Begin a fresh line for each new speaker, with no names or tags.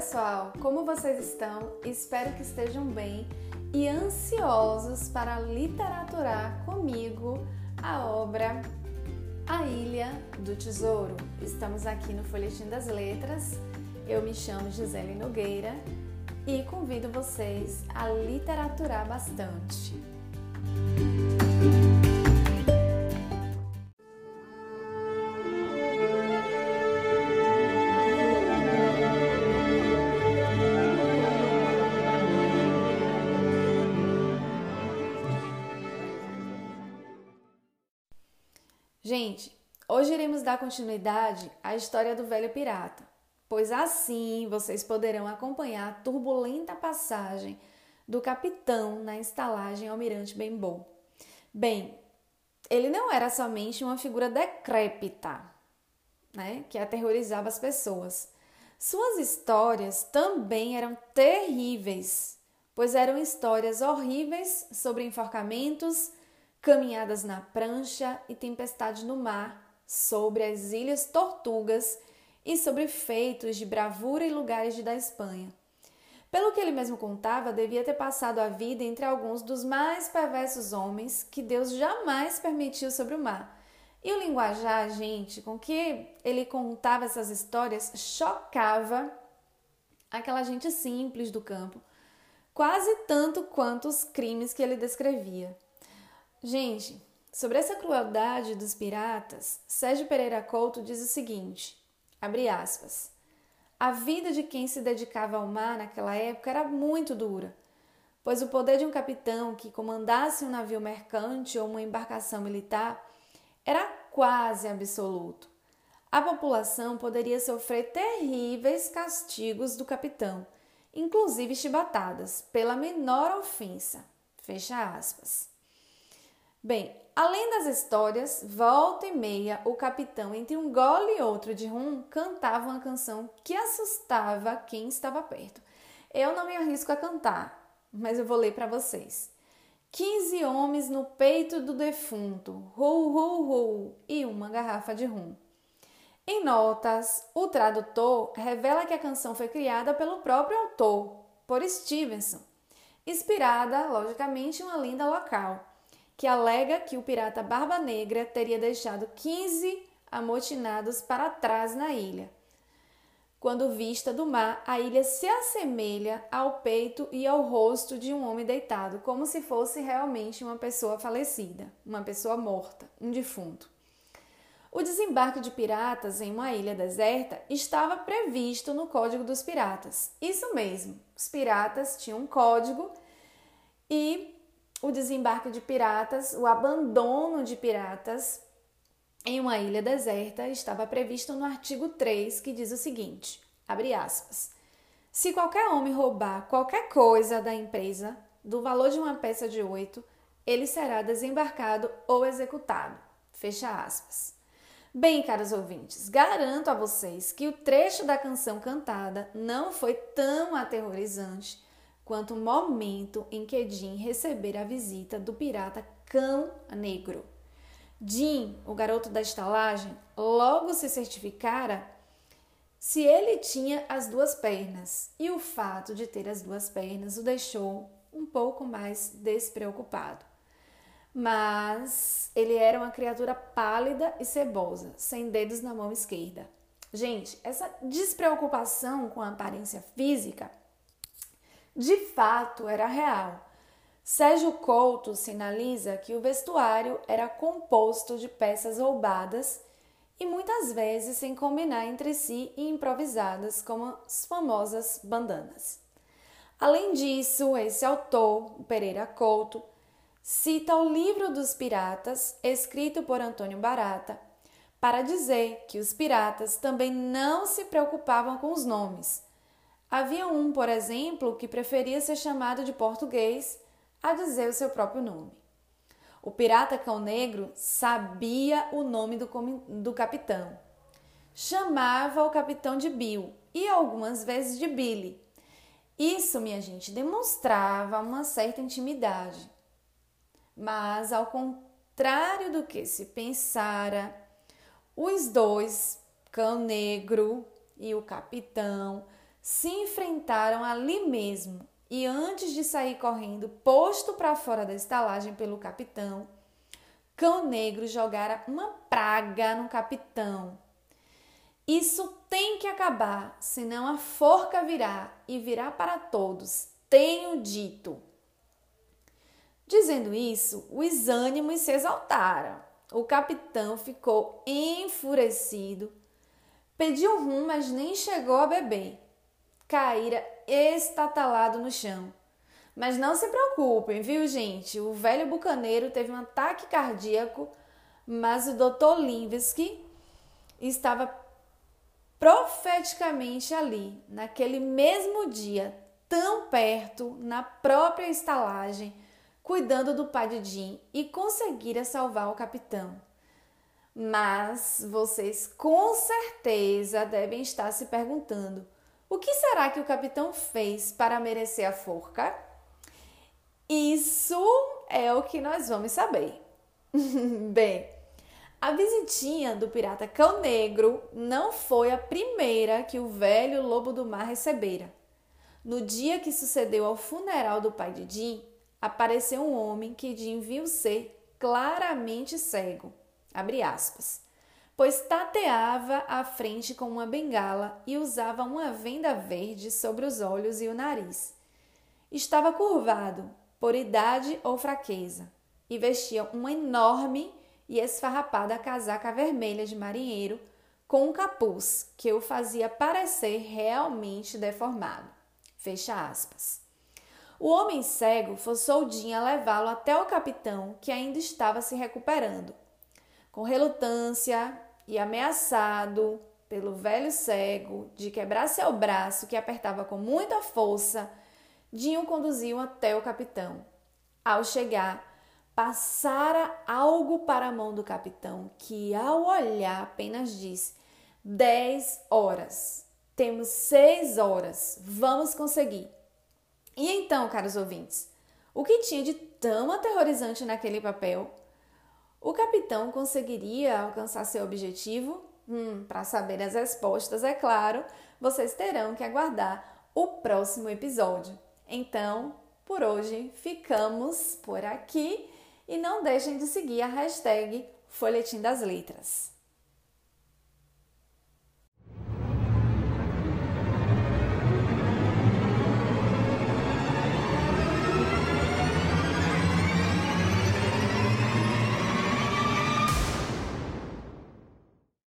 pessoal, como vocês estão? Espero que estejam bem e ansiosos para literaturar comigo a obra A Ilha do Tesouro. Estamos aqui no Folhetim das Letras. Eu me chamo Gisele Nogueira e convido vocês a literaturar bastante. Gente, hoje iremos dar continuidade à história do velho pirata, pois assim vocês poderão acompanhar a turbulenta passagem do capitão na estalagem Almirante Benbow. Bem, ele não era somente uma figura decrépita, né, que aterrorizava as pessoas. Suas histórias também eram terríveis, pois eram histórias horríveis sobre enforcamentos, caminhadas na prancha e tempestade no mar, sobre as ilhas Tortugas e sobre feitos de bravura em lugares da Espanha. Pelo que ele mesmo contava, devia ter passado a vida entre alguns dos mais perversos homens que Deus jamais permitiu sobre o mar. E o linguajar, gente, com que ele contava essas histórias chocava aquela gente simples do campo, quase tanto quanto os crimes que ele descrevia. Gente, sobre essa crueldade dos piratas, Sérgio Pereira Couto diz o seguinte: abre aspas. A vida de quem se dedicava ao mar naquela época era muito dura, pois o poder de um capitão que comandasse um navio mercante ou uma embarcação militar era quase absoluto. A população poderia sofrer terríveis castigos do capitão, inclusive chibatadas, pela menor ofensa. Fecha aspas. Bem, além das histórias, volta e meia o capitão, entre um gole e outro de rum, cantava uma canção que assustava quem estava perto. Eu não me arrisco a cantar, mas eu vou ler para vocês. Quinze homens no peito do defunto, ru, ru, ru, e uma garrafa de rum. Em notas, o tradutor revela que a canção foi criada pelo próprio autor, por Stevenson, inspirada, logicamente, em uma lenda local que alega que o pirata Barba Negra teria deixado 15 amotinados para trás na ilha. Quando vista do mar, a ilha se assemelha ao peito e ao rosto de um homem deitado, como se fosse realmente uma pessoa falecida, uma pessoa morta, um defunto. O desembarque de piratas em uma ilha deserta estava previsto no Código dos Piratas. Isso mesmo, os piratas tinham um código e o desembarque de piratas, o abandono de piratas em uma ilha deserta estava previsto no artigo 3, que diz o seguinte: abre aspas. Se qualquer homem roubar qualquer coisa da empresa do valor de uma peça de oito, ele será desembarcado ou executado. Fecha aspas. Bem, caros ouvintes, garanto a vocês que o trecho da canção cantada não foi tão aterrorizante quanto o momento em que Jim receber a visita do pirata Cão Negro. Jim, o garoto da estalagem, logo se certificara se ele tinha as duas pernas, e o fato de ter as duas pernas o deixou um pouco mais despreocupado. Mas ele era uma criatura pálida e cebosa, sem dedos na mão esquerda. Gente, essa despreocupação com a aparência física de fato era real. Sérgio Couto sinaliza que o vestuário era composto de peças roubadas e muitas vezes sem combinar entre si e improvisadas, como as famosas bandanas. Além disso, esse autor, Pereira Couto, cita o livro dos piratas, escrito por Antônio Barata, para dizer que os piratas também não se preocupavam com os nomes Havia um, por exemplo, que preferia ser chamado de português a dizer o seu próprio nome. O pirata cão negro sabia o nome do, do capitão. Chamava o capitão de Bill e algumas vezes de Billy. Isso, minha gente, demonstrava uma certa intimidade. Mas, ao contrário do que se pensara, os dois, cão negro e o capitão, se enfrentaram ali mesmo e antes de sair correndo, posto para fora da estalagem pelo capitão, Cão Negro jogara uma praga no capitão. Isso tem que acabar, senão a forca virá e virá para todos. Tenho dito. Dizendo isso, os ânimos se exaltaram. O capitão ficou enfurecido, pediu rum, mas nem chegou a beber. Caíra estatalado no chão. Mas não se preocupem, viu, gente? O velho bucaneiro teve um ataque cardíaco, mas o Dr. Linsky estava profeticamente ali, naquele mesmo dia, tão perto, na própria estalagem, cuidando do pai de Jim e conseguira salvar o capitão. Mas vocês com certeza devem estar se perguntando: o que será que o capitão fez para merecer a forca? Isso é o que nós vamos saber. Bem, a visitinha do pirata Cão Negro não foi a primeira que o velho lobo do mar recebera. No dia que sucedeu ao funeral do pai de Jim, apareceu um homem que Jim viu ser claramente cego, aspas, pois tateava à frente com uma bengala e usava uma venda verde sobre os olhos e o nariz. Estava curvado, por idade ou fraqueza, e vestia uma enorme e esfarrapada casaca vermelha de marinheiro com um capuz que o fazia parecer realmente deformado. Fecha aspas. O homem cego forçou Jim a levá-lo até o capitão, que ainda estava se recuperando. Com relutância e ameaçado pelo velho cego de quebrar seu braço, que apertava com muita força, Dinho conduziu até o capitão. Ao chegar, passara algo para a mão do capitão, que ao olhar apenas disse: Dez horas. Temos seis horas. Vamos conseguir. E então, caros ouvintes, o que tinha de tão aterrorizante naquele papel? O capitão conseguiria alcançar seu objetivo? Hum, para saber as respostas, é claro, vocês terão que aguardar o próximo episódio. Então, por hoje ficamos por aqui e não deixem de seguir a hashtag Folhetim das Letras.